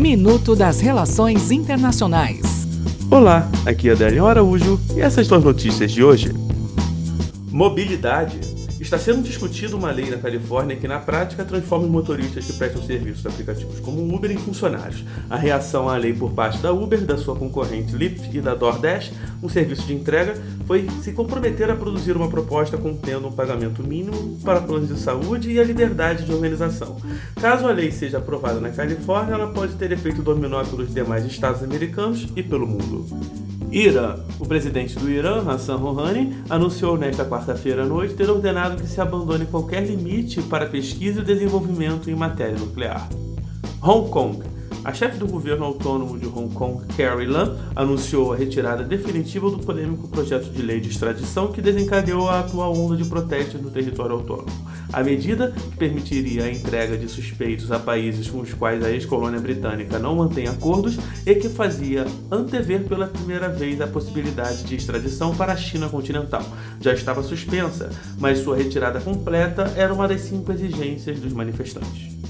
Minuto das Relações Internacionais. Olá, aqui é Adélio Araújo e essas são as notícias de hoje. Mobilidade Está sendo discutida uma lei na Califórnia que, na prática, transforma os motoristas que prestam serviços aplicativos como Uber em funcionários. A reação à lei por parte da Uber, da sua concorrente Lyft e da DoorDash, um serviço de entrega, foi se comprometer a produzir uma proposta contendo um pagamento mínimo para planos de saúde e a liberdade de organização. Caso a lei seja aprovada na Califórnia, ela pode ter efeito dominó pelos demais estados americanos e pelo mundo. Irã. O presidente do Irã, Hassan Rouhani, anunciou nesta quarta-feira à noite ter ordenado que se abandone qualquer limite para pesquisa e desenvolvimento em matéria nuclear. Hong Kong. A chefe do governo autônomo de Hong Kong, Carrie Lam, anunciou a retirada definitiva do polêmico projeto de lei de extradição que desencadeou a atual onda de protestos no território autônomo. A medida, que permitiria a entrega de suspeitos a países com os quais a ex-colônia britânica não mantém acordos e que fazia antever pela primeira vez a possibilidade de extradição para a China continental. Já estava suspensa, mas sua retirada completa era uma das cinco exigências dos manifestantes.